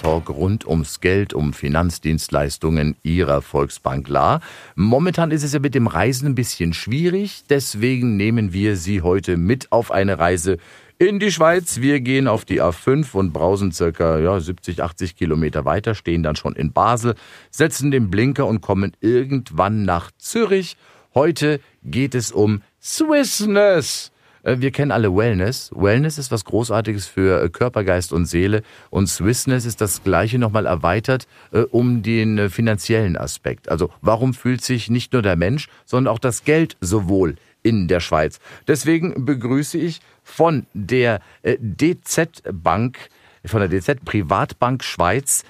Talk rund ums Geld, um Finanzdienstleistungen Ihrer Volksbank La. Momentan ist es ja mit dem Reisen ein bisschen schwierig, deswegen nehmen wir Sie heute mit auf eine Reise in die Schweiz. Wir gehen auf die A5 und brausen circa ja, 70, 80 Kilometer weiter, stehen dann schon in Basel, setzen den Blinker und kommen irgendwann nach Zürich. Heute geht es um Swissness. Äh, wir kennen alle Wellness. Wellness ist was Großartiges für äh, Körper, Geist und Seele. Und Swissness ist das Gleiche nochmal erweitert äh, um den finanziellen Aspekt. Also warum fühlt sich nicht nur der Mensch, sondern auch das Geld so wohl in der Schweiz? Deswegen begrüße ich von der DZ Bank, von der DZ Privatbank Schweiz,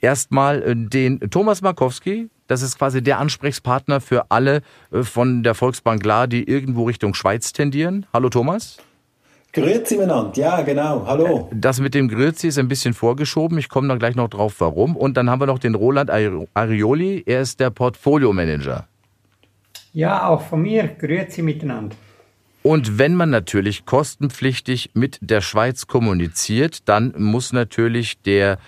erstmal den Thomas Markowski, das ist quasi der Ansprechpartner für alle äh, von der Volksbank La, die irgendwo Richtung Schweiz tendieren. Hallo Thomas. Grüezi miteinander, ja genau, hallo. Äh, das mit dem Grüezi ist ein bisschen vorgeschoben, ich komme da gleich noch drauf, warum. Und dann haben wir noch den Roland Arioli, er ist der Portfolio-Manager. Ja, auch von mir, Grüezi miteinander. Und wenn man natürlich kostenpflichtig mit der Schweiz kommuniziert, dann muss natürlich der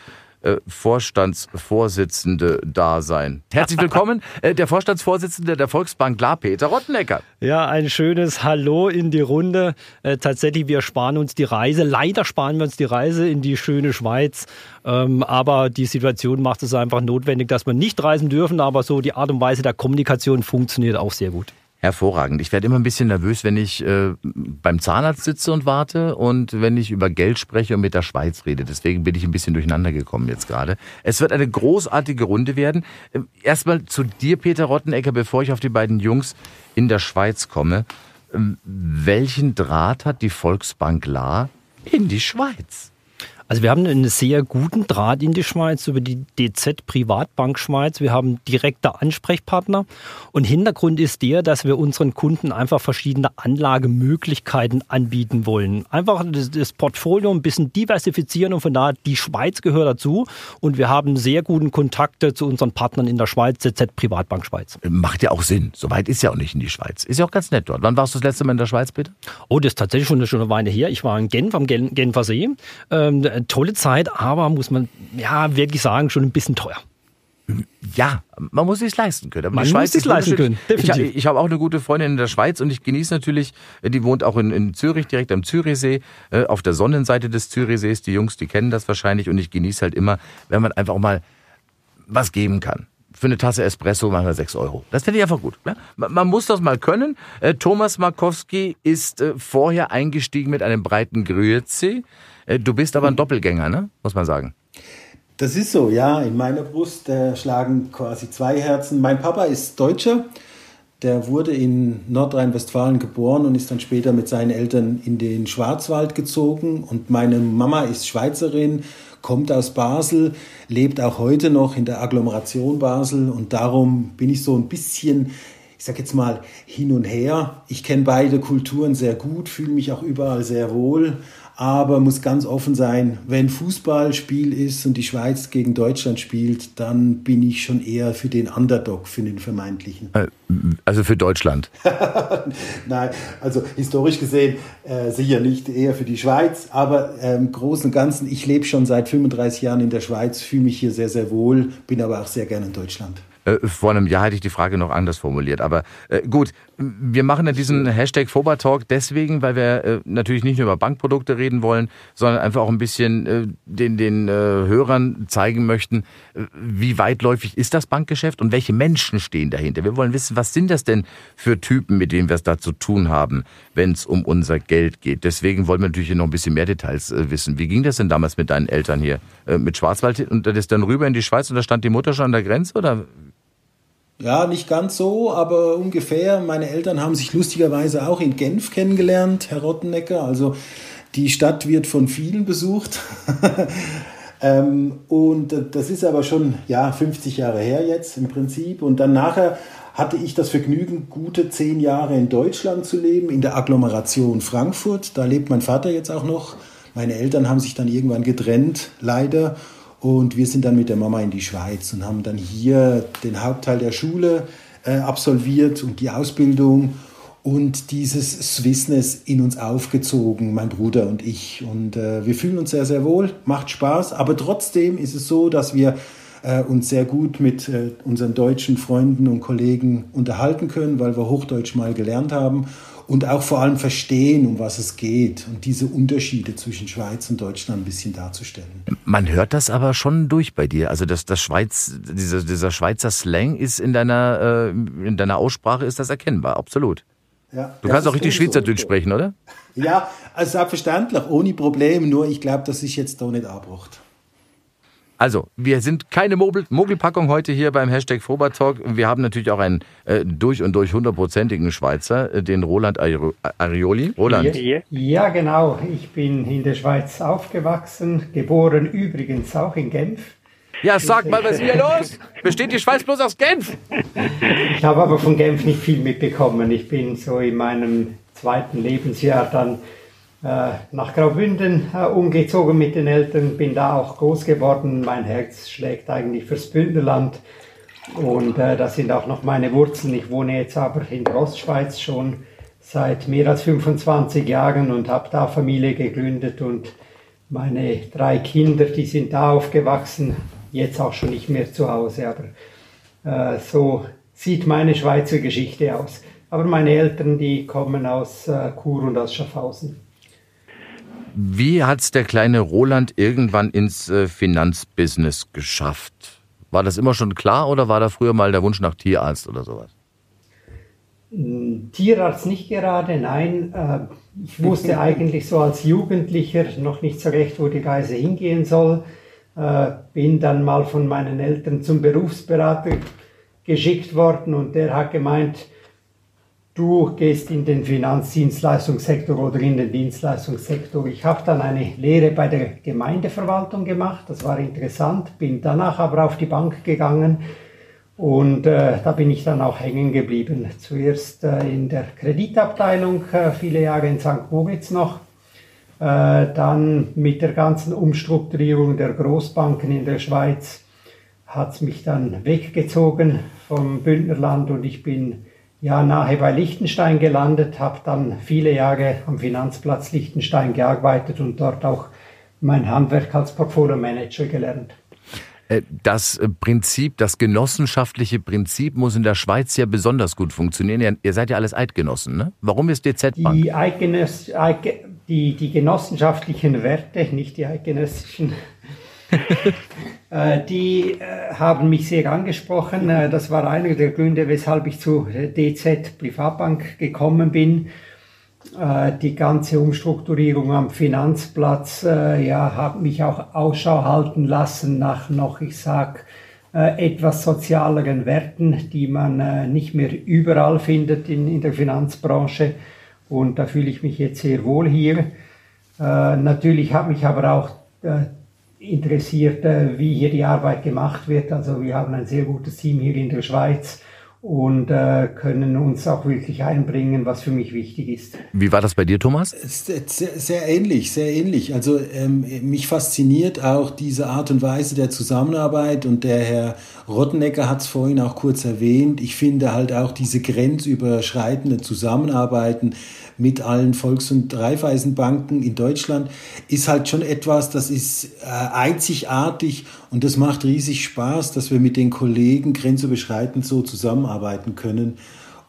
äh, Vorstandsvorsitzende da sein. Herzlich willkommen, äh, der Vorstandsvorsitzende der Volksbank La, Peter Rottenecker. Ja, ein schönes Hallo in die Runde. Äh, tatsächlich, wir sparen uns die Reise. Leider sparen wir uns die Reise in die schöne Schweiz. Ähm, aber die Situation macht es einfach notwendig, dass wir nicht reisen dürfen. Aber so die Art und Weise der Kommunikation funktioniert auch sehr gut. Hervorragend. Ich werde immer ein bisschen nervös, wenn ich äh, beim Zahnarzt sitze und warte und wenn ich über Geld spreche und mit der Schweiz rede. Deswegen bin ich ein bisschen durcheinander gekommen jetzt gerade. Es wird eine großartige Runde werden. Ähm, erstmal zu dir, Peter Rottenecker, bevor ich auf die beiden Jungs in der Schweiz komme. Ähm, welchen Draht hat die Volksbank La in die Schweiz? Also wir haben einen sehr guten Draht in die Schweiz über die DZ Privatbank Schweiz. Wir haben direkte Ansprechpartner und Hintergrund ist der, dass wir unseren Kunden einfach verschiedene Anlagemöglichkeiten anbieten wollen. Einfach das, Portfolio ein bisschen diversifizieren und von da die Schweiz gehört dazu und wir haben sehr guten Kontakte zu unseren Partnern in der Schweiz, DZ Privatbank Schweiz. Macht ja auch Sinn. Soweit ist ja auch nicht in die Schweiz. Ist ja auch ganz nett dort. Wann warst du das letzte Mal in der Schweiz, bitte? Oh, das ist tatsächlich schon eine, schon eine Weile her. Ich war in Genf am Genfer See. Ähm, tolle Zeit, aber muss man ja wirklich sagen, schon ein bisschen teuer. Ja, man muss es leisten können. Aber man muss es leisten können. Definitiv. Ich, ich habe auch eine gute Freundin in der Schweiz und ich genieße natürlich, die wohnt auch in, in Zürich, direkt am Zürichsee, äh, auf der Sonnenseite des Zürichsees. Die Jungs, die kennen das wahrscheinlich und ich genieße halt immer, wenn man einfach mal was geben kann. Für eine Tasse Espresso machen wir 6 Euro. Das finde ich einfach gut. Ne? Man muss das mal können. Äh, Thomas Markowski ist äh, vorher eingestiegen mit einem breiten Grüezi. Äh, du bist aber ein Doppelgänger, ne? muss man sagen. Das ist so, ja. In meiner Brust äh, schlagen quasi zwei Herzen. Mein Papa ist Deutscher. Der wurde in Nordrhein-Westfalen geboren und ist dann später mit seinen Eltern in den Schwarzwald gezogen. Und meine Mama ist Schweizerin, kommt aus Basel, lebt auch heute noch in der Agglomeration Basel. Und darum bin ich so ein bisschen ich sage jetzt mal, hin und her. Ich kenne beide Kulturen sehr gut, fühle mich auch überall sehr wohl aber muss ganz offen sein, wenn Fußballspiel ist und die Schweiz gegen Deutschland spielt, dann bin ich schon eher für den Underdog, für den vermeintlichen. Äh, also für Deutschland? Nein, also historisch gesehen äh, sicher nicht eher für die Schweiz, aber äh, im Großen und Ganzen, ich lebe schon seit 35 Jahren in der Schweiz, fühle mich hier sehr, sehr wohl, bin aber auch sehr gerne in Deutschland. Äh, vor einem Jahr hätte ich die Frage noch anders formuliert. Aber äh, gut, wir machen ja diesen Hashtag Fobertalk deswegen, weil wir äh, natürlich nicht nur über Bankprodukte reden wollen, sondern einfach auch ein bisschen äh, den, den äh, Hörern zeigen möchten, äh, wie weitläufig ist das Bankgeschäft und welche Menschen stehen dahinter. Wir wollen wissen, was sind das denn für Typen, mit denen wir es da zu tun haben, wenn es um unser Geld geht. Deswegen wollen wir natürlich noch ein bisschen mehr Details äh, wissen. Wie ging das denn damals mit deinen Eltern hier? Äh, mit Schwarzwald und das dann rüber in die Schweiz und da stand die Mutter schon an der Grenze oder ja, nicht ganz so, aber ungefähr. Meine Eltern haben sich lustigerweise auch in Genf kennengelernt, Herr Rottenecker. Also die Stadt wird von vielen besucht. Ähm, und das ist aber schon ja, 50 Jahre her jetzt im Prinzip. Und dann nachher hatte ich das Vergnügen, gute zehn Jahre in Deutschland zu leben, in der Agglomeration Frankfurt. Da lebt mein Vater jetzt auch noch. Meine Eltern haben sich dann irgendwann getrennt, leider. Und wir sind dann mit der Mama in die Schweiz und haben dann hier den Hauptteil der Schule äh, absolviert und die Ausbildung und dieses Swissness in uns aufgezogen, mein Bruder und ich. Und äh, wir fühlen uns sehr, sehr wohl, macht Spaß, aber trotzdem ist es so, dass wir äh, uns sehr gut mit äh, unseren deutschen Freunden und Kollegen unterhalten können, weil wir Hochdeutsch mal gelernt haben und auch vor allem verstehen, um was es geht und diese Unterschiede zwischen Schweiz und Deutschland ein bisschen darzustellen. Man hört das aber schon durch bei dir. Also das, das Schweiz, dieser, dieser Schweizer Slang ist in deiner, äh, in deiner Aussprache ist das erkennbar, absolut. Ja, du kannst auch richtig Schweizerdeutsch so. sprechen, oder? Ja, also selbstverständlich, ohne Problem, nur ich glaube, das ist jetzt da nicht abgebracht. Also, wir sind keine Mogelpackung heute hier beim Hashtag Talk. Wir haben natürlich auch einen äh, durch und durch hundertprozentigen Schweizer, äh, den Roland Arioli. Roland. Ja, genau. Ich bin in der Schweiz aufgewachsen, geboren übrigens auch in Genf. Ja, sag mal, was ist hier los? Besteht die Schweiz bloß aus Genf? Ich habe aber von Genf nicht viel mitbekommen. Ich bin so in meinem zweiten Lebensjahr dann äh, nach Graubünden äh, umgezogen mit den Eltern, bin da auch groß geworden. Mein Herz schlägt eigentlich fürs Bündnerland und äh, das sind auch noch meine Wurzeln. Ich wohne jetzt aber in der Ostschweiz schon seit mehr als 25 Jahren und habe da Familie gegründet und meine drei Kinder, die sind da aufgewachsen, jetzt auch schon nicht mehr zu Hause, aber äh, so sieht meine Schweizer Geschichte aus. Aber meine Eltern, die kommen aus äh, Chur und aus Schaffhausen. Wie hat es der kleine Roland irgendwann ins äh, Finanzbusiness geschafft? War das immer schon klar oder war da früher mal der Wunsch nach Tierarzt oder sowas? Hm, Tierarzt nicht gerade, nein. Äh, ich wusste eigentlich so als Jugendlicher noch nicht so recht, wo die Reise hingehen soll. Äh, bin dann mal von meinen Eltern zum Berufsberater geschickt worden und der hat gemeint, du gehst in den Finanzdienstleistungssektor oder in den Dienstleistungssektor. Ich habe dann eine Lehre bei der Gemeindeverwaltung gemacht, das war interessant, bin danach aber auf die Bank gegangen und äh, da bin ich dann auch hängen geblieben. Zuerst äh, in der Kreditabteilung, äh, viele Jahre in St. Moritz noch, äh, dann mit der ganzen Umstrukturierung der Großbanken in der Schweiz hat es mich dann weggezogen vom Bündnerland und ich bin ja nahe bei Liechtenstein gelandet, habe dann viele Jahre am Finanzplatz Liechtenstein gearbeitet und dort auch mein Handwerk als Portfolio-Manager gelernt. Äh, das äh, Prinzip, das genossenschaftliche Prinzip muss in der Schweiz ja besonders gut funktionieren. Ihr seid ja alles Eidgenossen, ne? Warum ist DZ Bank? Die, Eidgenoss, die, die genossenschaftlichen Werte, nicht die eidgenössischen, die äh, haben mich sehr angesprochen. Äh, das war einer der Gründe, weshalb ich zu DZ Privatbank gekommen bin. Die ganze Umstrukturierung am Finanzplatz ja, hat mich auch Ausschau halten lassen nach noch, ich sag, etwas sozialeren Werten, die man nicht mehr überall findet in, in der Finanzbranche. Und da fühle ich mich jetzt sehr wohl hier. Natürlich hat mich aber auch interessiert, wie hier die Arbeit gemacht wird. Also wir haben ein sehr gutes Team hier in der Schweiz und äh, können uns auch wirklich einbringen, was für mich wichtig ist. Wie war das bei dir, Thomas? Sehr, sehr ähnlich, sehr ähnlich. Also ähm, mich fasziniert auch diese Art und Weise der Zusammenarbeit und der Herr Rottenecker hat es vorhin auch kurz erwähnt. Ich finde halt auch diese grenzüberschreitende Zusammenarbeiten mit allen Volks- und Raiffeisenbanken in Deutschland ist halt schon etwas, das ist äh, einzigartig und das macht riesig Spaß, dass wir mit den Kollegen grenzüberschreitend so zusammenarbeiten können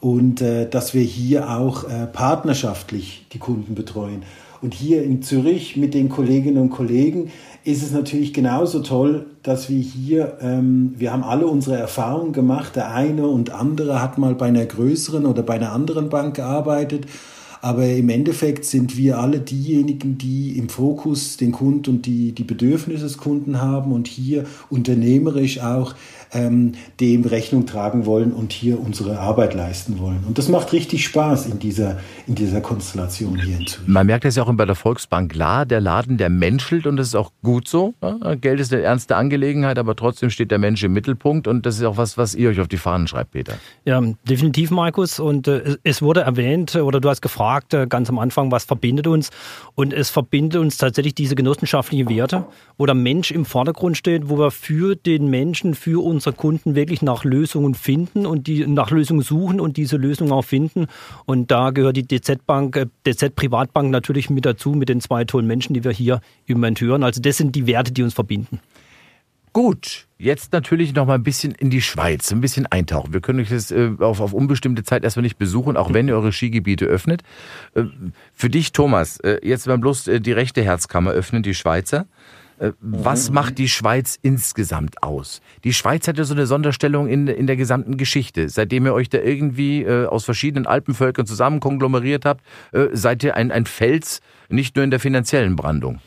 und äh, dass wir hier auch äh, partnerschaftlich die Kunden betreuen. Und hier in Zürich mit den Kolleginnen und Kollegen ist es natürlich genauso toll, dass wir hier, ähm, wir haben alle unsere Erfahrungen gemacht. Der eine und andere hat mal bei einer größeren oder bei einer anderen Bank gearbeitet aber im Endeffekt sind wir alle diejenigen, die im Fokus den Kunden und die, die Bedürfnisse des Kunden haben und hier unternehmerisch auch ähm, dem Rechnung tragen wollen und hier unsere Arbeit leisten wollen. Und das macht richtig Spaß in dieser, in dieser Konstellation hier in Zürich. Man merkt das ja auch bei der Volksbank klar, der Laden, der menschelt und das ist auch gut so. Geld ist eine ernste Angelegenheit, aber trotzdem steht der Mensch im Mittelpunkt und das ist auch was, was ihr euch auf die Fahnen schreibt, Peter. Ja, definitiv, Markus. Und äh, es wurde erwähnt oder du hast gefragt äh, ganz am Anfang, was verbindet uns? Und es verbindet uns tatsächlich diese genossenschaftlichen Werte, wo der Mensch im Vordergrund steht, wo wir für den Menschen, für unsere Kunden wirklich nach Lösungen finden und die nach Lösungen suchen und diese Lösungen auch finden. Und da gehört die DZ Bank, äh, DZ Privatbank natürlich mit dazu, mit den zwei tollen Menschen, die wir hier im Moment hören. Also das sind die Werte, die uns verbinden. Gut, jetzt natürlich noch mal ein bisschen in die Schweiz, ein bisschen eintauchen. Wir können euch das äh, auf, auf unbestimmte Zeit erstmal nicht besuchen, auch wenn ihr eure Skigebiete öffnet. Äh, für dich, Thomas, äh, jetzt mal bloß äh, die rechte Herzkammer öffnen, die Schweizer. Äh, was mhm. macht die Schweiz insgesamt aus? Die Schweiz hat ja so eine Sonderstellung in, in der gesamten Geschichte. Seitdem ihr euch da irgendwie äh, aus verschiedenen Alpenvölkern zusammen konglomeriert habt, äh, seid ihr ein, ein Fels, nicht nur in der finanziellen Brandung.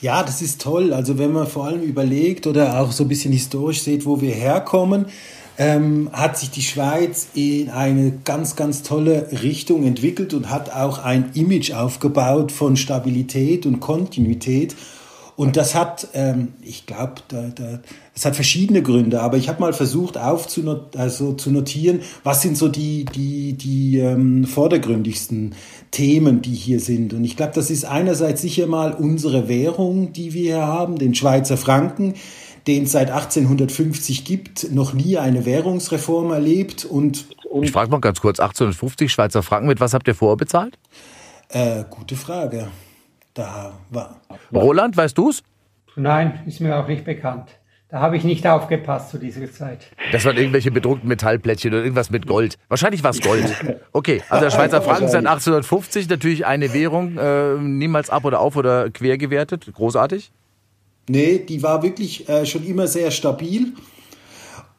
Ja, das ist toll. Also wenn man vor allem überlegt oder auch so ein bisschen historisch sieht, wo wir herkommen, ähm, hat sich die Schweiz in eine ganz, ganz tolle Richtung entwickelt und hat auch ein Image aufgebaut von Stabilität und Kontinuität. Und das hat, ähm, ich glaube, da, da, es hat verschiedene Gründe, aber ich habe mal versucht aufzunot also zu notieren, was sind so die, die, die ähm, vordergründigsten Themen, die hier sind. Und ich glaube, das ist einerseits sicher mal unsere Währung, die wir hier haben, den Schweizer Franken, den es seit 1850 gibt, noch nie eine Währungsreform erlebt. Und, und ich frage mal ganz kurz, 1850 Schweizer Franken, mit was habt ihr vorher bezahlt? Äh, gute Frage. Da war. Roland, weißt du es? Nein, ist mir auch nicht bekannt. Da habe ich nicht aufgepasst zu dieser Zeit. Das waren irgendwelche bedruckten Metallplättchen oder irgendwas mit Gold. Wahrscheinlich war es Gold. Okay, also der Schweizer Franken seit 1850 natürlich eine Währung, äh, niemals ab oder auf oder quer gewertet. Großartig. Nee, die war wirklich äh, schon immer sehr stabil.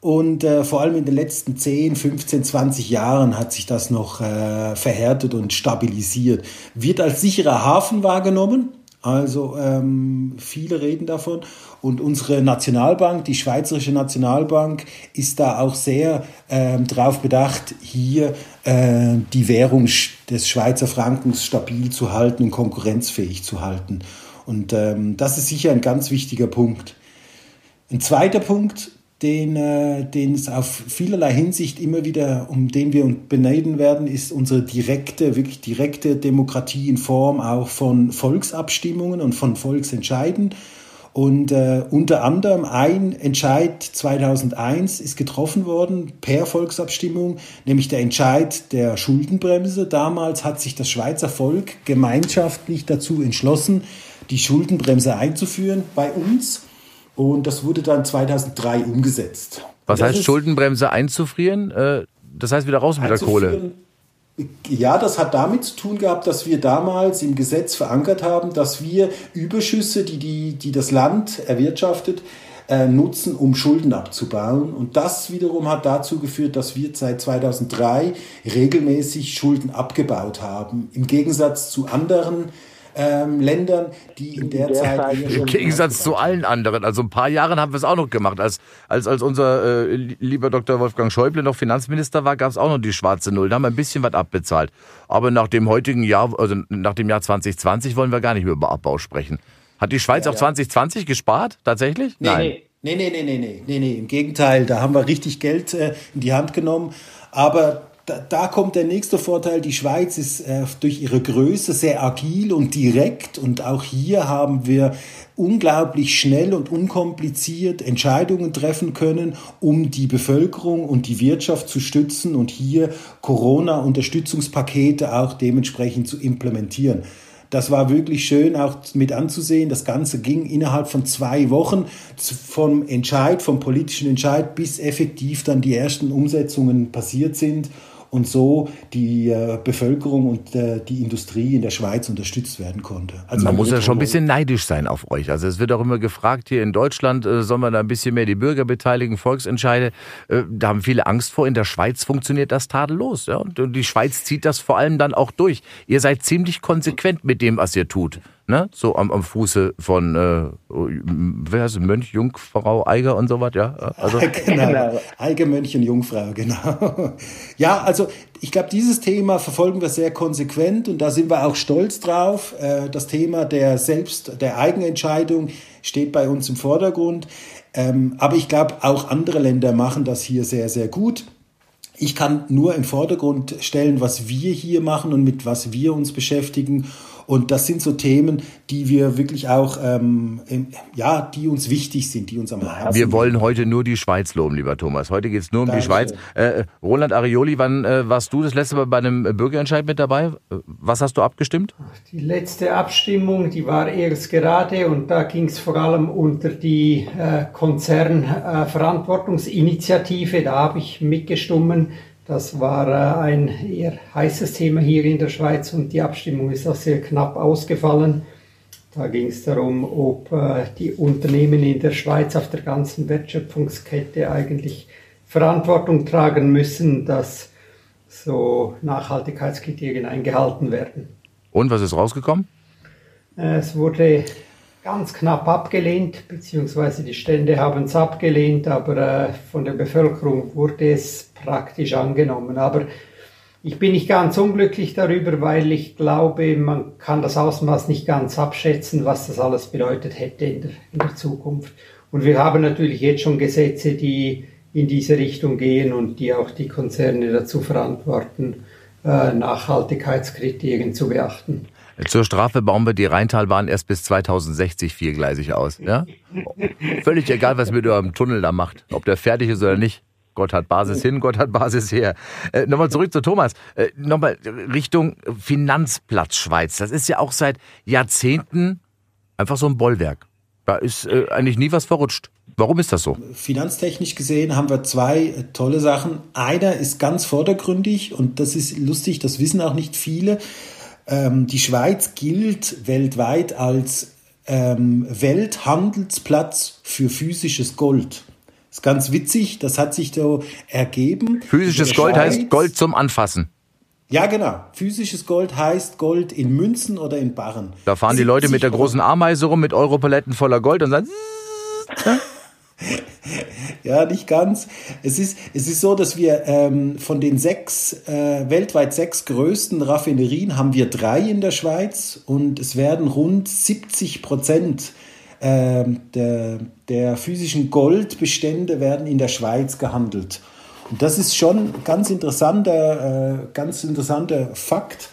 Und äh, vor allem in den letzten 10, 15, 20 Jahren hat sich das noch äh, verhärtet und stabilisiert. Wird als sicherer Hafen wahrgenommen. Also ähm, viele reden davon. Und unsere Nationalbank, die Schweizerische Nationalbank, ist da auch sehr ähm, darauf bedacht, hier äh, die Währung des Schweizer Frankens stabil zu halten und konkurrenzfähig zu halten. Und ähm, das ist sicher ein ganz wichtiger Punkt. Ein zweiter Punkt, den, äh, den es auf vielerlei Hinsicht immer wieder, um den wir uns beneiden werden, ist unsere direkte, wirklich direkte Demokratie in Form auch von Volksabstimmungen und von Volksentscheiden. Und äh, unter anderem ein Entscheid 2001 ist getroffen worden per Volksabstimmung, nämlich der Entscheid der Schuldenbremse. Damals hat sich das Schweizer Volk gemeinschaftlich dazu entschlossen, die Schuldenbremse einzuführen bei uns. Und das wurde dann 2003 umgesetzt. Was heißt Schuldenbremse einzufrieren? Äh, das heißt wieder raus mit der Kohle. Ja, das hat damit zu tun gehabt, dass wir damals im Gesetz verankert haben, dass wir Überschüsse, die, die, die das Land erwirtschaftet, äh, nutzen, um Schulden abzubauen. Und das wiederum hat dazu geführt, dass wir seit 2003 regelmäßig Schulden abgebaut haben. Im Gegensatz zu anderen ähm, Ländern, die in der, der Zeit. Zeit Im Gegensatz zu allen anderen. Also ein paar Jahren haben wir es auch noch gemacht. Als, als, als unser äh, lieber Dr. Wolfgang Schäuble noch Finanzminister war, gab es auch noch die schwarze Null. Da haben wir ein bisschen was abbezahlt. Aber nach dem heutigen Jahr, also nach dem Jahr 2020, wollen wir gar nicht mehr über Abbau sprechen. Hat die Schweiz ja, auch ja. 2020 gespart, tatsächlich? Nee, Nein. Nee, nee, nee, nee, nee, nee, nee. Im Gegenteil, da haben wir richtig Geld äh, in die Hand genommen. Aber da, da, kommt der nächste Vorteil. Die Schweiz ist äh, durch ihre Größe sehr agil und direkt und auch hier haben wir unglaublich schnell und unkompliziert Entscheidungen treffen können, um die Bevölkerung und die Wirtschaft zu stützen und hier Corona-Unterstützungspakete auch dementsprechend zu implementieren. Das war wirklich schön auch mit anzusehen. Das Ganze ging innerhalb von zwei Wochen vom Entscheid, vom politischen Entscheid bis effektiv dann die ersten Umsetzungen passiert sind und so die äh, Bevölkerung und äh, die Industrie in der Schweiz unterstützt werden konnte. Also man muss ja schon ein bisschen neidisch sein auf euch. Also es wird auch immer gefragt, hier in Deutschland äh, soll man da ein bisschen mehr die Bürger beteiligen, Volksentscheide. Da haben viele Angst vor. In der Schweiz funktioniert das tadellos. Ja? Und die Schweiz zieht das vor allem dann auch durch. Ihr seid ziemlich konsequent mit dem, was ihr tut. Ne? So am, am Fuße von, äh, wer heißt es, Mönch, Jungfrau, Eiger und so was, ja? Also. genau, Eiger, Mönch und Jungfrau, genau. Ja, also ich glaube, dieses Thema verfolgen wir sehr konsequent und da sind wir auch stolz drauf. Äh, das Thema der Selbst-, der Eigenentscheidung steht bei uns im Vordergrund. Ähm, aber ich glaube, auch andere Länder machen das hier sehr, sehr gut. Ich kann nur im Vordergrund stellen, was wir hier machen und mit was wir uns beschäftigen. Und das sind so Themen, die wir wirklich auch, ähm, ja, die uns wichtig sind, die uns am Herzen Wir wollen heute nur die Schweiz loben, lieber Thomas. Heute geht es nur um Danke. die Schweiz. Äh, Roland Arioli, wann äh, warst du das letzte Mal bei einem Bürgerentscheid mit dabei? Was hast du abgestimmt? Die letzte Abstimmung, die war erst gerade und da ging es vor allem unter die äh, Konzernverantwortungsinitiative. da habe ich mitgestimmt das war äh, ein eher heißes Thema hier in der Schweiz und die Abstimmung ist auch sehr knapp ausgefallen. Da ging es darum, ob äh, die Unternehmen in der Schweiz auf der ganzen Wertschöpfungskette eigentlich Verantwortung tragen müssen, dass so Nachhaltigkeitskriterien eingehalten werden. Und was ist rausgekommen? Es wurde ganz knapp abgelehnt, beziehungsweise die Stände haben es abgelehnt, aber äh, von der Bevölkerung wurde es praktisch angenommen. Aber ich bin nicht ganz unglücklich darüber, weil ich glaube, man kann das Ausmaß nicht ganz abschätzen, was das alles bedeutet hätte in der, in der Zukunft. Und wir haben natürlich jetzt schon Gesetze, die in diese Richtung gehen und die auch die Konzerne dazu verantworten, äh, Nachhaltigkeitskriterien zu beachten. Zur Strafe bauen wir die Rheintalbahn erst bis 2060 viergleisig aus. Ja? Völlig egal, was mit eurem Tunnel da macht. Ob der fertig ist oder nicht. Gott hat Basis hin, Gott hat Basis her. Äh, nochmal zurück zu Thomas. Äh, nochmal Richtung Finanzplatz Schweiz. Das ist ja auch seit Jahrzehnten einfach so ein Bollwerk. Da ist äh, eigentlich nie was verrutscht. Warum ist das so? Finanztechnisch gesehen haben wir zwei äh, tolle Sachen. Einer ist ganz vordergründig und das ist lustig, das wissen auch nicht viele. Ähm, die Schweiz gilt weltweit als ähm, Welthandelsplatz für physisches Gold. Das ist ganz witzig, das hat sich so ergeben. Physisches Gold Schweiz. heißt Gold zum Anfassen. Ja, genau. Physisches Gold heißt Gold in Münzen oder in Barren. Da fahren die Leute mit der großen Ameise rum mit Europaletten voller Gold und sagen. Ja, nicht ganz. Es ist, es ist so, dass wir ähm, von den sechs, äh, weltweit sechs größten Raffinerien haben wir drei in der Schweiz und es werden rund 70 Prozent äh, der, der physischen Goldbestände werden in der Schweiz gehandelt. Und das ist schon ganz interessanter, äh, ganz interessanter Fakt.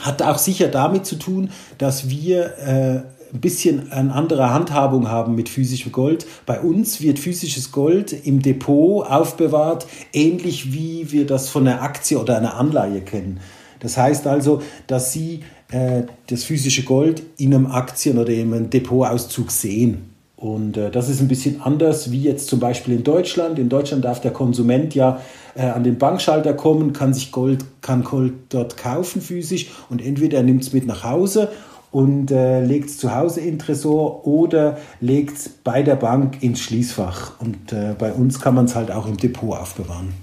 Hat auch sicher damit zu tun, dass wir äh, ein bisschen eine andere Handhabung haben mit physischem Gold. Bei uns wird physisches Gold im Depot aufbewahrt, ähnlich wie wir das von einer Aktie oder einer Anleihe kennen. Das heißt also, dass Sie äh, das physische Gold in einem Aktien- oder in einem Depotauszug sehen. Und äh, das ist ein bisschen anders wie jetzt zum Beispiel in Deutschland. In Deutschland darf der Konsument ja äh, an den Bankschalter kommen, kann sich Gold, kann Gold dort kaufen physisch und entweder er nimmt es mit nach Hause und äh, legt es zu Hause in Tresor oder legt es bei der Bank ins Schließfach. Und äh, bei uns kann man es halt auch im Depot aufbewahren.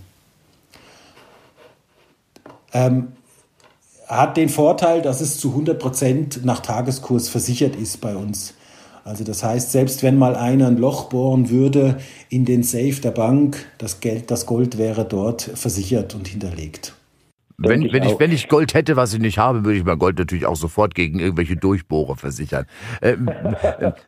Ähm, hat den Vorteil, dass es zu 100 Prozent nach Tageskurs versichert ist bei uns. Also das heißt, selbst wenn mal einer ein Loch bohren würde in den Safe der Bank, das Geld, das Gold wäre dort versichert und hinterlegt. Wenn ich, wenn, ich, wenn ich Gold hätte, was ich nicht habe, würde ich mein Gold natürlich auch sofort gegen irgendwelche Durchbohrer versichern. Ähm,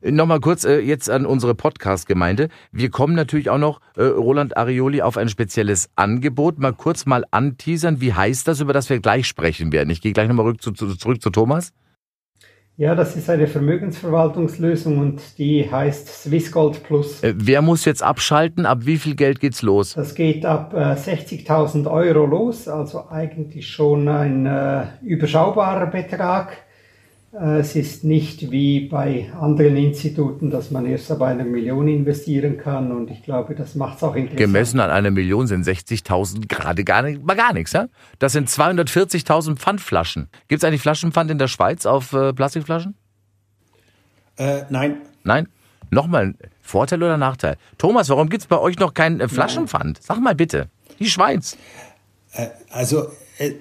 äh, Nochmal kurz äh, jetzt an unsere Podcast-Gemeinde. Wir kommen natürlich auch noch, äh, Roland Arioli, auf ein spezielles Angebot. Mal kurz mal anteasern. Wie heißt das, über das wir gleich sprechen werden? Ich gehe gleich nochmal zu, zu, zurück zu Thomas. Ja, das ist eine Vermögensverwaltungslösung und die heißt Swissgold Plus. Äh, wer muss jetzt abschalten? Ab wie viel Geld geht's los? Das geht ab äh, 60.000 Euro los, also eigentlich schon ein äh, überschaubarer Betrag. Äh, es ist nicht wie bei anderen Instituten, dass man erst ab einer Million investieren kann und ich glaube, das macht es auch interessant. Gemessen an einer Million sind 60.000 gerade gar, nicht, gar nichts. Ja? Das sind 240.000 Pfandflaschen. Gibt es eigentlich Flaschenpfand in der Schweiz auf äh, Plastikflaschen? Äh, nein. Nein? Nochmal, Vorteil oder Nachteil? Thomas, warum gibt es bei euch noch kein äh, Flaschenpfand? Sag mal bitte. Die Schweiz. Äh, also, äh,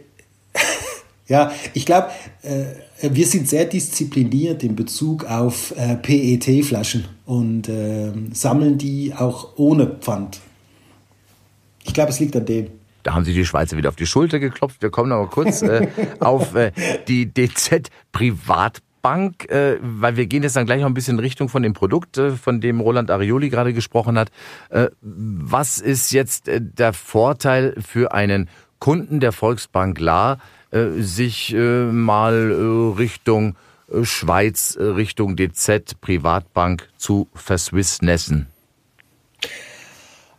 Ja, ich glaube, äh, wir sind sehr diszipliniert in Bezug auf äh, PET-Flaschen und äh, sammeln die auch ohne Pfand. Ich glaube, es liegt an dem. Da haben Sie die Schweizer wieder auf die Schulter geklopft. Wir kommen aber kurz äh, auf äh, die DZ Privatbank, äh, weil wir gehen jetzt dann gleich noch ein bisschen in Richtung von dem Produkt, äh, von dem Roland Arioli gerade gesprochen hat. Äh, was ist jetzt äh, der Vorteil für einen Kunden der Volksbank La, äh, sich äh, mal äh, Richtung Schweiz, Richtung DZ Privatbank zu verswissnessen?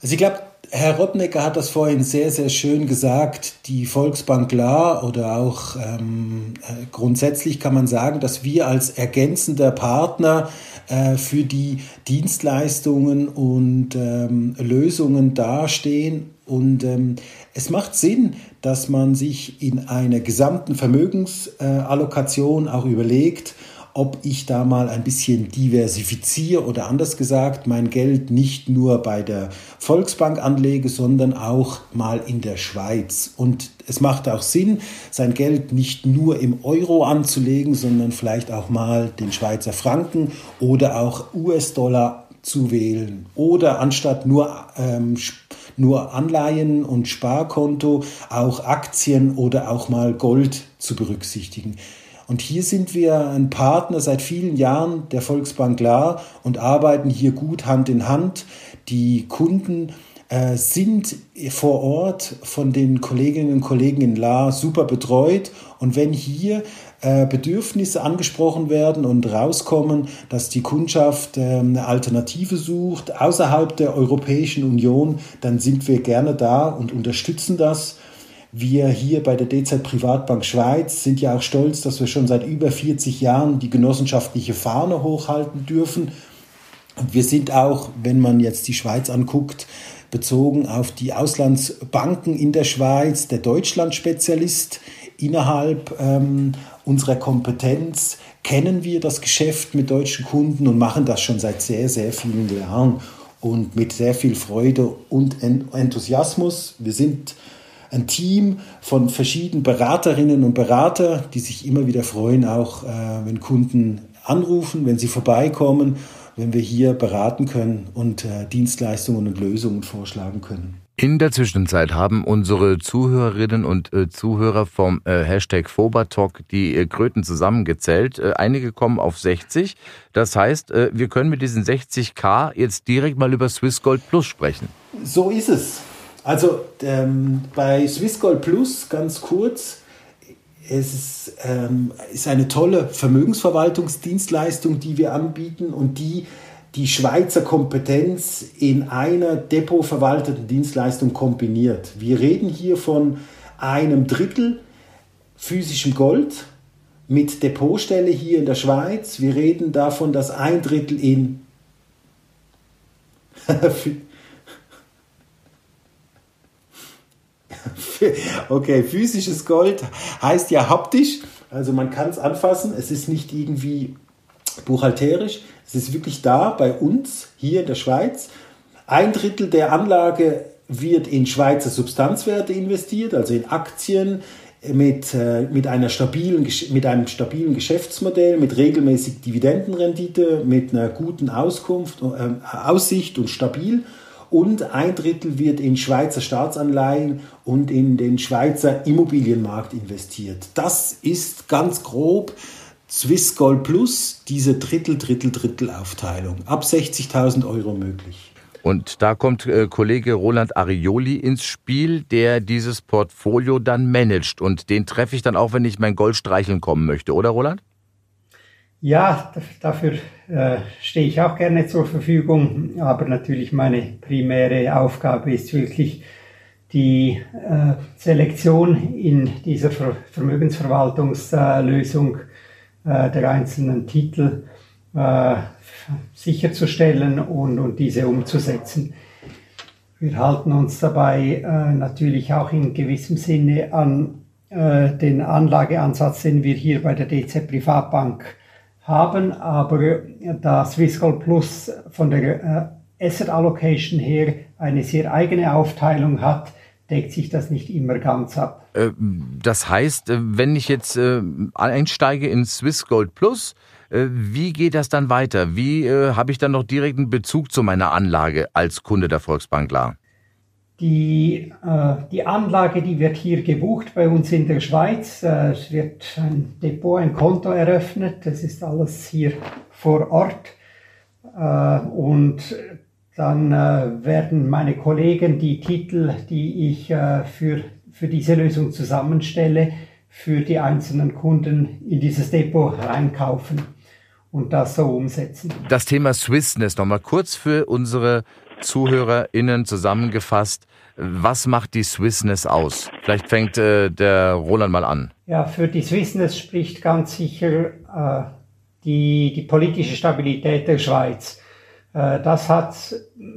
Also ich glaube, Herr Rottnecker hat das vorhin sehr, sehr schön gesagt. Die Volksbank La oder auch ähm, grundsätzlich kann man sagen, dass wir als ergänzender Partner äh, für die Dienstleistungen und ähm, Lösungen dastehen. Und ähm, es macht Sinn, dass man sich in einer gesamten Vermögensallokation auch überlegt, ob ich da mal ein bisschen diversifiziere oder anders gesagt, mein Geld nicht nur bei der Volksbank anlege, sondern auch mal in der Schweiz. Und es macht auch Sinn, sein Geld nicht nur im Euro anzulegen, sondern vielleicht auch mal den Schweizer Franken oder auch US-Dollar zu wählen. Oder anstatt nur ähm, nur Anleihen und Sparkonto, auch Aktien oder auch mal Gold zu berücksichtigen. Und hier sind wir ein Partner seit vielen Jahren der Volksbank La und arbeiten hier gut Hand in Hand. Die Kunden äh, sind vor Ort von den Kolleginnen und Kollegen in La super betreut. Und wenn hier äh, Bedürfnisse angesprochen werden und rauskommen, dass die Kundschaft äh, eine Alternative sucht außerhalb der Europäischen Union, dann sind wir gerne da und unterstützen das. Wir hier bei der DZ Privatbank Schweiz sind ja auch stolz, dass wir schon seit über 40 Jahren die genossenschaftliche Fahne hochhalten dürfen. Und wir sind auch, wenn man jetzt die Schweiz anguckt, bezogen auf die Auslandsbanken in der Schweiz, der Deutschland-Spezialist innerhalb ähm, unserer Kompetenz kennen wir das Geschäft mit deutschen Kunden und machen das schon seit sehr, sehr vielen Jahren und mit sehr viel Freude und Enthusiasmus. Wir sind ein Team von verschiedenen Beraterinnen und Berater, die sich immer wieder freuen, auch äh, wenn Kunden anrufen, wenn sie vorbeikommen, wenn wir hier beraten können und äh, Dienstleistungen und Lösungen vorschlagen können. In der Zwischenzeit haben unsere Zuhörerinnen und äh, Zuhörer vom äh, Hashtag Fobertalk die äh, Kröten zusammengezählt. Äh, einige kommen auf 60. Das heißt, äh, wir können mit diesen 60k jetzt direkt mal über Swissgold Plus sprechen. So ist es. Also ähm, bei Swissgold Plus ganz kurz, es ist, ähm, ist eine tolle Vermögensverwaltungsdienstleistung, die wir anbieten und die die Schweizer Kompetenz in einer depotverwalteten Dienstleistung kombiniert. Wir reden hier von einem Drittel physischem Gold mit Depotstelle hier in der Schweiz. Wir reden davon, dass ein Drittel in okay, physisches Gold heißt ja haptisch, also man kann es anfassen, es ist nicht irgendwie buchhalterisch, es ist wirklich da bei uns hier in der Schweiz. Ein Drittel der Anlage wird in Schweizer Substanzwerte investiert, also in Aktien mit, äh, mit, einer stabilen, mit einem stabilen Geschäftsmodell, mit regelmäßig Dividendenrendite, mit einer guten Auskunft, äh, Aussicht und stabil und ein Drittel wird in Schweizer Staatsanleihen und in den Schweizer Immobilienmarkt investiert. Das ist ganz grob Swiss Gold Plus, diese Drittel, Drittel, Drittel Aufteilung. Ab 60.000 Euro möglich. Und da kommt äh, Kollege Roland Arioli ins Spiel, der dieses Portfolio dann managt. Und den treffe ich dann auch, wenn ich mein Gold streicheln kommen möchte, oder Roland? Ja, dafür äh, stehe ich auch gerne zur Verfügung, aber natürlich meine primäre Aufgabe ist wirklich die äh, Selektion in dieser Ver Vermögensverwaltungslösung äh, der einzelnen Titel äh, sicherzustellen und, und diese umzusetzen. Wir halten uns dabei äh, natürlich auch in gewissem Sinne an den Anlageansatz, den wir hier bei der DC Privatbank haben, aber da Swissgold Plus von der Asset Allocation her eine sehr eigene Aufteilung hat, deckt sich das nicht immer ganz ab. Äh, das heißt, äh, wenn ich jetzt äh, einsteige in Swiss Gold Plus, wie geht das dann weiter? Wie habe ich dann noch direkten Bezug zu meiner Anlage als Kunde der Volksbank klar? Die, die Anlage, die wird hier gebucht bei uns in der Schweiz. es wird ein Depot, ein Konto eröffnet. Das ist alles hier vor Ort. und dann äh, werden meine Kollegen die Titel, die ich äh, für, für diese Lösung zusammenstelle, für die einzelnen Kunden in dieses Depot reinkaufen und das so umsetzen. Das Thema Swissness nochmal kurz für unsere ZuhörerInnen zusammengefasst. Was macht die Swissness aus? Vielleicht fängt äh, der Roland mal an. Ja, für die Swissness spricht ganz sicher äh, die, die politische Stabilität der Schweiz. Äh, das hat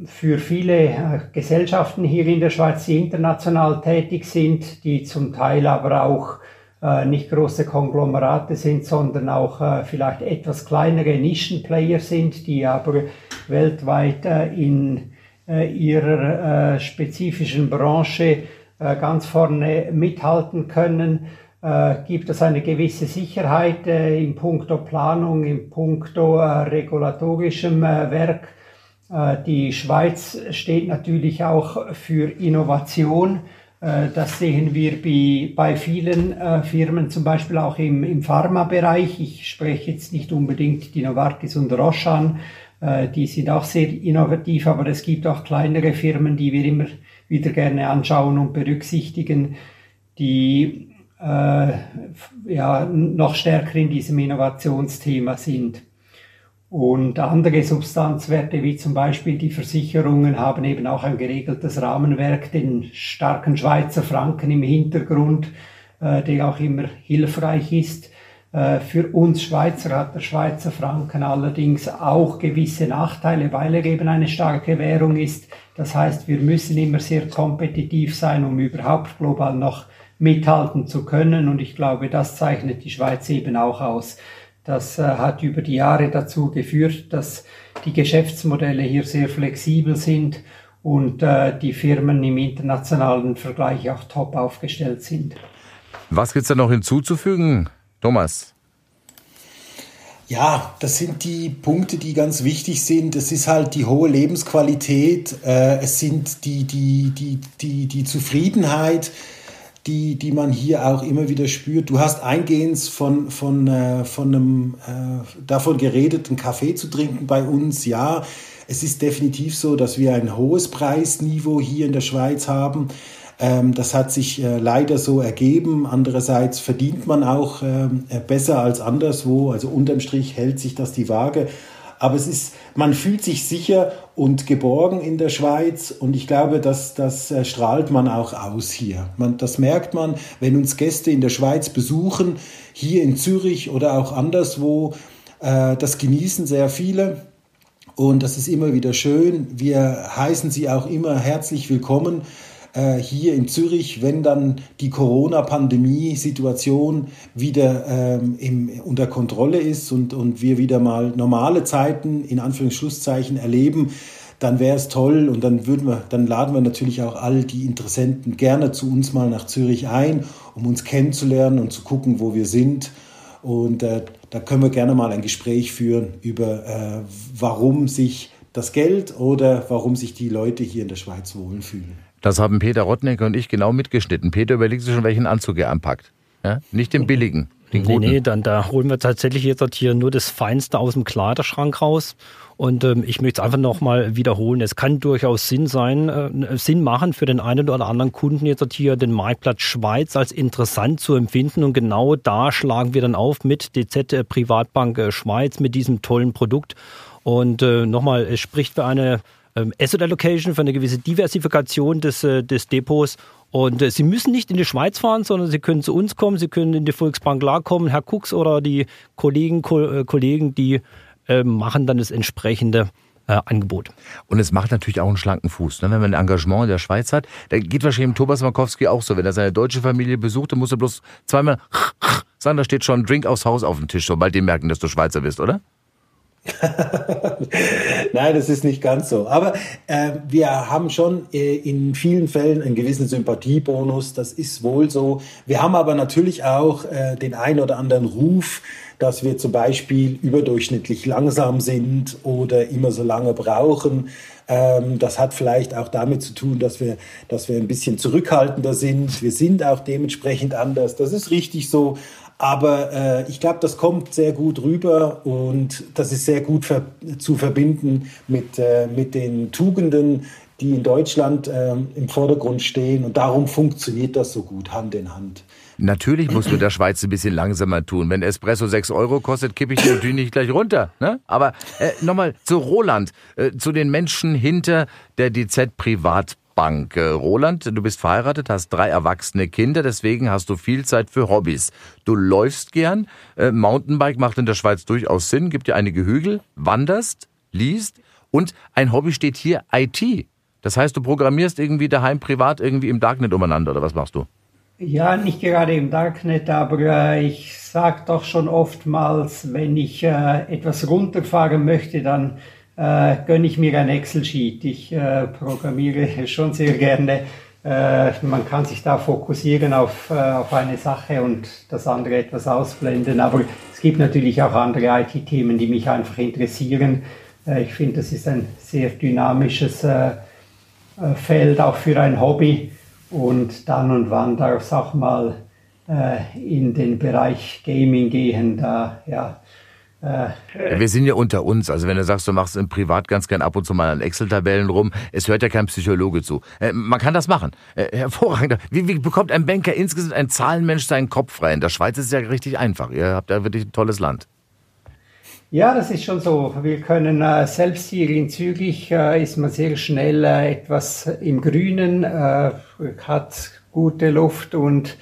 für viele äh, Gesellschaften hier in der Schweiz, die international tätig sind, die zum Teil aber auch äh, nicht große Konglomerate sind, sondern auch vielleicht etwas kleinere Nischenplayer sind, die aber weltweit in ihrer spezifischen Branche ganz vorne mithalten können äh, gibt es eine gewisse Sicherheit äh, in puncto Planung, in puncto äh, regulatorischem äh, Werk. Äh, die Schweiz steht natürlich auch für Innovation. Äh, das sehen wir bei, bei vielen Firmen, zum Beispiel auch im, im Pharmabereich. Ich spreche jetzt nicht unbedingt die Novartis und Roche an. Die sind auch sehr innovativ, aber es gibt auch kleinere Firmen, die wir immer wieder gerne anschauen und berücksichtigen, die äh, ja, noch stärker in diesem Innovationsthema sind. Und andere Substanzwerte wie zum Beispiel die Versicherungen haben eben auch ein geregeltes Rahmenwerk, den starken Schweizer Franken im Hintergrund, äh, der auch immer hilfreich ist. Äh, für uns Schweizer hat der Schweizer Franken allerdings auch gewisse Nachteile, weil er eben eine starke Währung ist. Das heißt, wir müssen immer sehr kompetitiv sein, um überhaupt global noch mithalten zu können. Und ich glaube, das zeichnet die Schweiz eben auch aus. Das äh, hat über die Jahre dazu geführt, dass die Geschäftsmodelle hier sehr flexibel sind und äh, die Firmen im internationalen Vergleich auch top aufgestellt sind. Was gibt es da noch hinzuzufügen, Thomas? Ja, das sind die Punkte, die ganz wichtig sind. Es ist halt die hohe Lebensqualität, äh, es sind die, die, die, die, die Zufriedenheit, die, die man hier auch immer wieder spürt. Du hast eingehend von, von, äh, von einem äh, davon geredet, einen Kaffee zu trinken bei uns. Ja, es ist definitiv so, dass wir ein hohes Preisniveau hier in der Schweiz haben. Ähm, das hat sich äh, leider so ergeben. Andererseits verdient man auch ähm, äh, besser als anderswo. Also unterm Strich hält sich das die Waage. Aber es ist, man fühlt sich sicher und geborgen in der Schweiz und ich glaube, dass das äh, strahlt man auch aus hier. Man, das merkt man, wenn uns Gäste in der Schweiz besuchen, hier in Zürich oder auch anderswo. Äh, das genießen sehr viele und das ist immer wieder schön. Wir heißen sie auch immer herzlich willkommen äh, hier in Zürich, wenn dann die Corona-Pandemie-Situation wieder ähm, im, unter Kontrolle ist und, und wir wieder mal normale Zeiten in Anführungsschlusszeichen erleben, dann wäre es toll und dann würden wir, dann laden wir natürlich auch all die Interessenten gerne zu uns mal nach Zürich ein, um uns kennenzulernen und zu gucken, wo wir sind. Und äh, da können wir gerne mal ein Gespräch führen über, äh, warum sich das Geld oder warum sich die Leute hier in der Schweiz wohlfühlen. Das haben Peter Rottnecker und ich genau mitgeschnitten. Peter überlegt sich schon, welchen Anzug er anpackt. Ja? Nicht den billigen. Den nee, nee, dann da holen wir tatsächlich jetzt hier nur das Feinste aus dem Kleiderschrank raus. Und ähm, ich möchte es einfach nochmal wiederholen. Es kann durchaus Sinn sein, äh, Sinn machen für den einen oder anderen Kunden jetzt hier den Marktplatz Schweiz als interessant zu empfinden. Und genau da schlagen wir dann auf mit DZ äh, Privatbank äh, Schweiz, mit diesem tollen Produkt. Und äh, nochmal, es spricht für eine ähm, Asset Allocation, für eine gewisse Diversifikation des, äh, des Depots. Und äh, Sie müssen nicht in die Schweiz fahren, sondern Sie können zu uns kommen, Sie können in die Volksbank La kommen, Herr Cooks oder die Kollegen, Ko äh, Kollegen, die machen dann das entsprechende Angebot. Und es macht natürlich auch einen schlanken Fuß. Ne? Wenn man ein Engagement in der Schweiz hat, da geht wahrscheinlich Thomas Markowski auch so. Wenn er seine deutsche Familie besucht, dann muss er bloß zweimal sagen, da steht schon ein Drink aufs Haus auf dem Tisch, sobald die merken, dass du Schweizer bist, oder? Nein, das ist nicht ganz so. Aber äh, wir haben schon äh, in vielen Fällen einen gewissen Sympathiebonus. Das ist wohl so. Wir haben aber natürlich auch äh, den ein oder anderen Ruf, dass wir zum Beispiel überdurchschnittlich langsam sind oder immer so lange brauchen. Ähm, das hat vielleicht auch damit zu tun, dass wir, dass wir ein bisschen zurückhaltender sind. Wir sind auch dementsprechend anders. Das ist richtig so. Aber äh, ich glaube, das kommt sehr gut rüber und das ist sehr gut ver zu verbinden mit, äh, mit den Tugenden, die in Deutschland äh, im Vordergrund stehen. Und darum funktioniert das so gut, Hand in Hand. Natürlich musst du der Schweiz ein bisschen langsamer tun. Wenn Espresso 6 Euro kostet, kippe ich natürlich nicht gleich runter. Ne? Aber äh, nochmal zu Roland, äh, zu den Menschen hinter der DZ Privat Bank. Äh, Roland, du bist verheiratet, hast drei erwachsene Kinder, deswegen hast du viel Zeit für Hobbys. Du läufst gern, äh, Mountainbike macht in der Schweiz durchaus Sinn, gibt dir einige Hügel, wanderst, liest und ein Hobby steht hier IT. Das heißt, du programmierst irgendwie daheim privat irgendwie im Darknet umeinander oder was machst du? Ja, nicht gerade im Darknet, aber äh, ich sage doch schon oftmals, wenn ich äh, etwas runterfahren möchte, dann äh, gönne ich mir ein Excel-Sheet. Ich äh, programmiere schon sehr gerne. Äh, man kann sich da fokussieren auf, äh, auf eine Sache und das andere etwas ausblenden. Aber es gibt natürlich auch andere IT-Themen, die mich einfach interessieren. Äh, ich finde, das ist ein sehr dynamisches äh, äh, Feld, auch für ein Hobby. Und dann und wann darf es auch mal in den Bereich Gaming gehen. Da ja, äh, wir sind ja unter uns. Also wenn du sagst, du machst im Privat ganz gern ab und zu mal an Excel-Tabellen rum, es hört ja kein Psychologe zu. Äh, man kann das machen. Äh, hervorragend. Wie, wie bekommt ein Banker insgesamt, ein Zahlenmensch seinen Kopf frei? In der Schweiz ist es ja richtig einfach. Ihr habt ja wirklich ein tolles Land. Ja, das ist schon so. Wir können äh, selbst hier in Zürich ist man sehr schnell etwas im Grünen, hat gute Luft und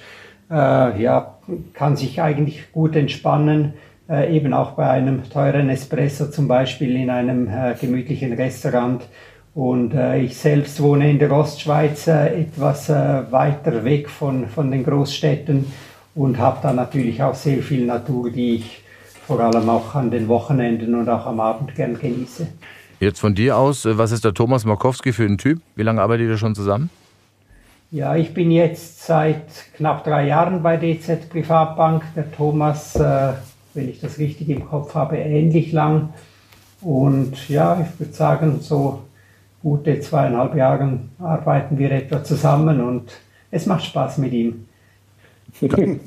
ja, kann sich eigentlich gut entspannen äh, eben auch bei einem teuren Espresso zum Beispiel in einem äh, gemütlichen Restaurant. Und äh, ich selbst wohne in der Ostschweiz, äh, etwas äh, weiter weg von, von den Großstädten und habe da natürlich auch sehr viel Natur, die ich vor allem auch an den Wochenenden und auch am Abend gern genieße. Jetzt von dir aus, was ist der Thomas Markowski für ein Typ? Wie lange arbeitet ihr schon zusammen? Ja, ich bin jetzt seit knapp drei Jahren bei DZ Privatbank. Der Thomas äh, wenn ich das richtig im Kopf habe, ähnlich lang. Und ja, ich würde sagen, so gute zweieinhalb Jahre arbeiten wir etwa zusammen und es macht Spaß mit ihm.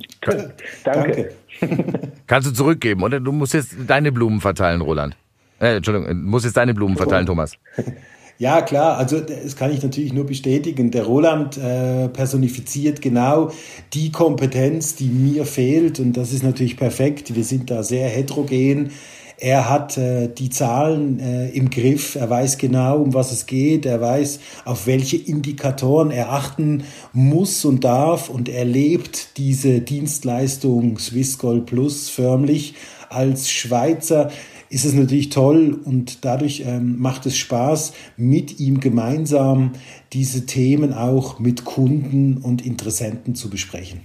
Danke. Kannst du zurückgeben, oder? Du musst jetzt deine Blumen verteilen, Roland. Äh, Entschuldigung, du musst jetzt deine Blumen verteilen, Thomas. Ja, klar, also das kann ich natürlich nur bestätigen. Der Roland äh, personifiziert genau die Kompetenz, die mir fehlt und das ist natürlich perfekt. Wir sind da sehr heterogen. Er hat äh, die Zahlen äh, im Griff, er weiß genau, um was es geht, er weiß, auf welche Indikatoren er achten muss und darf und er lebt diese Dienstleistung Swissgold Plus förmlich als Schweizer ist es natürlich toll und dadurch ähm, macht es Spaß, mit ihm gemeinsam diese Themen auch mit Kunden und Interessenten zu besprechen.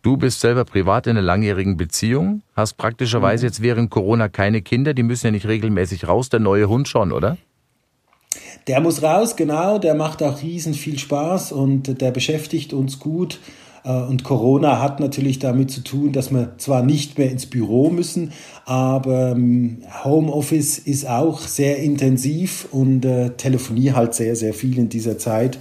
Du bist selber privat in einer langjährigen Beziehung, hast praktischerweise mhm. jetzt während Corona keine Kinder, die müssen ja nicht regelmäßig raus, der neue Hund schon, oder? Der muss raus, genau, der macht auch riesen viel Spaß und der beschäftigt uns gut. Äh, und Corona hat natürlich damit zu tun, dass wir zwar nicht mehr ins Büro müssen, aber ähm, Homeoffice ist auch sehr intensiv und äh, telefoniere halt sehr, sehr viel in dieser Zeit.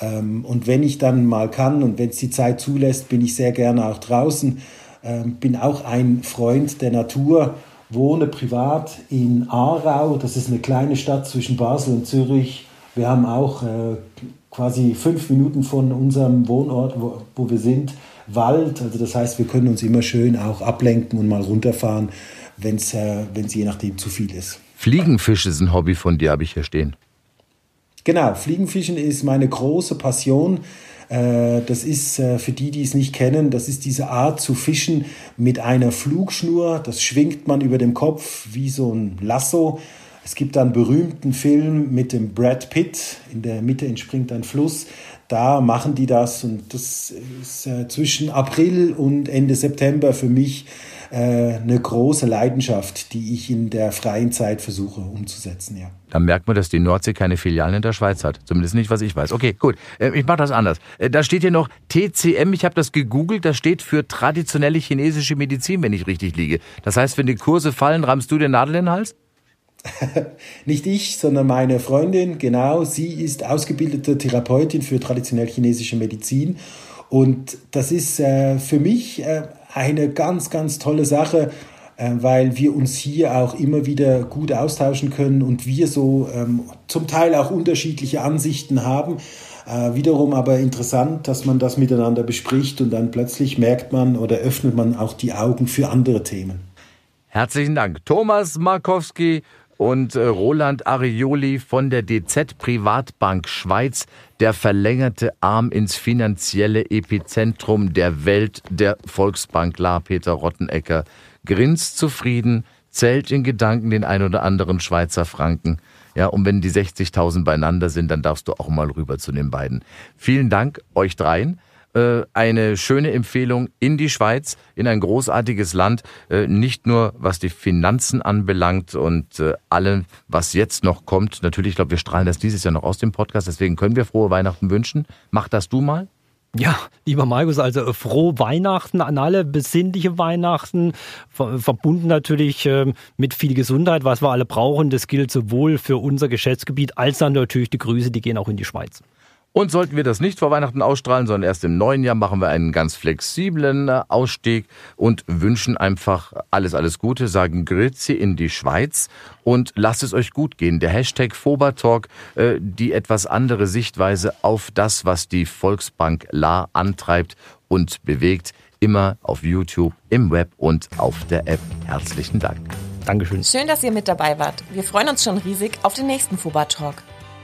Ähm, und wenn ich dann mal kann und wenn es die Zeit zulässt, bin ich sehr gerne auch draußen. Ähm, bin auch ein Freund der Natur, wohne privat in Aarau. Das ist eine kleine Stadt zwischen Basel und Zürich. Wir haben auch äh, quasi fünf Minuten von unserem Wohnort, wo, wo wir sind, Wald. Also das heißt, wir können uns immer schön auch ablenken und mal runterfahren, wenn es äh, je nachdem zu viel ist. Fliegenfische ist ein Hobby von dir, habe ich hier stehen. Genau, Fliegenfischen ist meine große Passion. Äh, das ist äh, für die, die es nicht kennen, das ist diese Art zu fischen mit einer Flugschnur. Das schwingt man über dem Kopf wie so ein Lasso. Es gibt einen berühmten Film mit dem Brad Pitt. In der Mitte entspringt ein Fluss. da machen die das und das ist äh, zwischen April und Ende September für mich äh, eine große Leidenschaft, die ich in der freien Zeit versuche umzusetzen, ja. Dann merkt man, dass die Nordsee keine Filialen in der Schweiz hat. Zumindest nicht, was ich weiß. Okay, gut. Äh, ich mache das anders. Da steht hier noch TCM. Ich habe das gegoogelt. Das steht für traditionelle chinesische Medizin, wenn ich richtig liege. Das heißt, wenn die Kurse fallen, rammst du den Nadel in den Hals? Nicht ich, sondern meine Freundin, genau. Sie ist ausgebildete Therapeutin für traditionell chinesische Medizin. Und das ist äh, für mich äh, eine ganz, ganz tolle Sache, äh, weil wir uns hier auch immer wieder gut austauschen können und wir so ähm, zum Teil auch unterschiedliche Ansichten haben. Äh, wiederum aber interessant, dass man das miteinander bespricht und dann plötzlich merkt man oder öffnet man auch die Augen für andere Themen. Herzlichen Dank. Thomas Markowski und äh, Roland Arioli von der DZ Privatbank Schweiz, der verlängerte Arm ins finanzielle Epizentrum der Welt der Volksbank La Peter Rottenecker, grinst zufrieden, zählt in Gedanken den ein oder anderen Schweizer Franken. Ja, und wenn die 60.000 beieinander sind, dann darfst du auch mal rüber zu den beiden. Vielen Dank euch dreien. Äh, eine schöne Empfehlung in die Schweiz, in ein großartiges Land, äh, nicht nur was die Finanzen anbelangt und äh, allem, was jetzt noch kommt. Natürlich, ich glaube, wir strahlen das dieses Jahr noch aus dem Podcast, deswegen können wir frohe Weihnachten wünschen. Mach das du mal. Ja, lieber Markus, also frohe Weihnachten an alle, besinnliche Weihnachten, verbunden natürlich mit viel Gesundheit, was wir alle brauchen. Das gilt sowohl für unser Geschäftsgebiet als dann natürlich die Grüße, die gehen auch in die Schweiz. Und sollten wir das nicht vor Weihnachten ausstrahlen, sondern erst im neuen Jahr, machen wir einen ganz flexiblen äh, Ausstieg und wünschen einfach alles, alles Gute, sagen Grüezi in die Schweiz und lasst es euch gut gehen. Der Hashtag Fobertalk, äh, die etwas andere Sichtweise auf das, was die Volksbank La antreibt und bewegt, immer auf YouTube, im Web und auf der App. Herzlichen Dank. Dankeschön. Schön, dass ihr mit dabei wart. Wir freuen uns schon riesig auf den nächsten Fobertalk.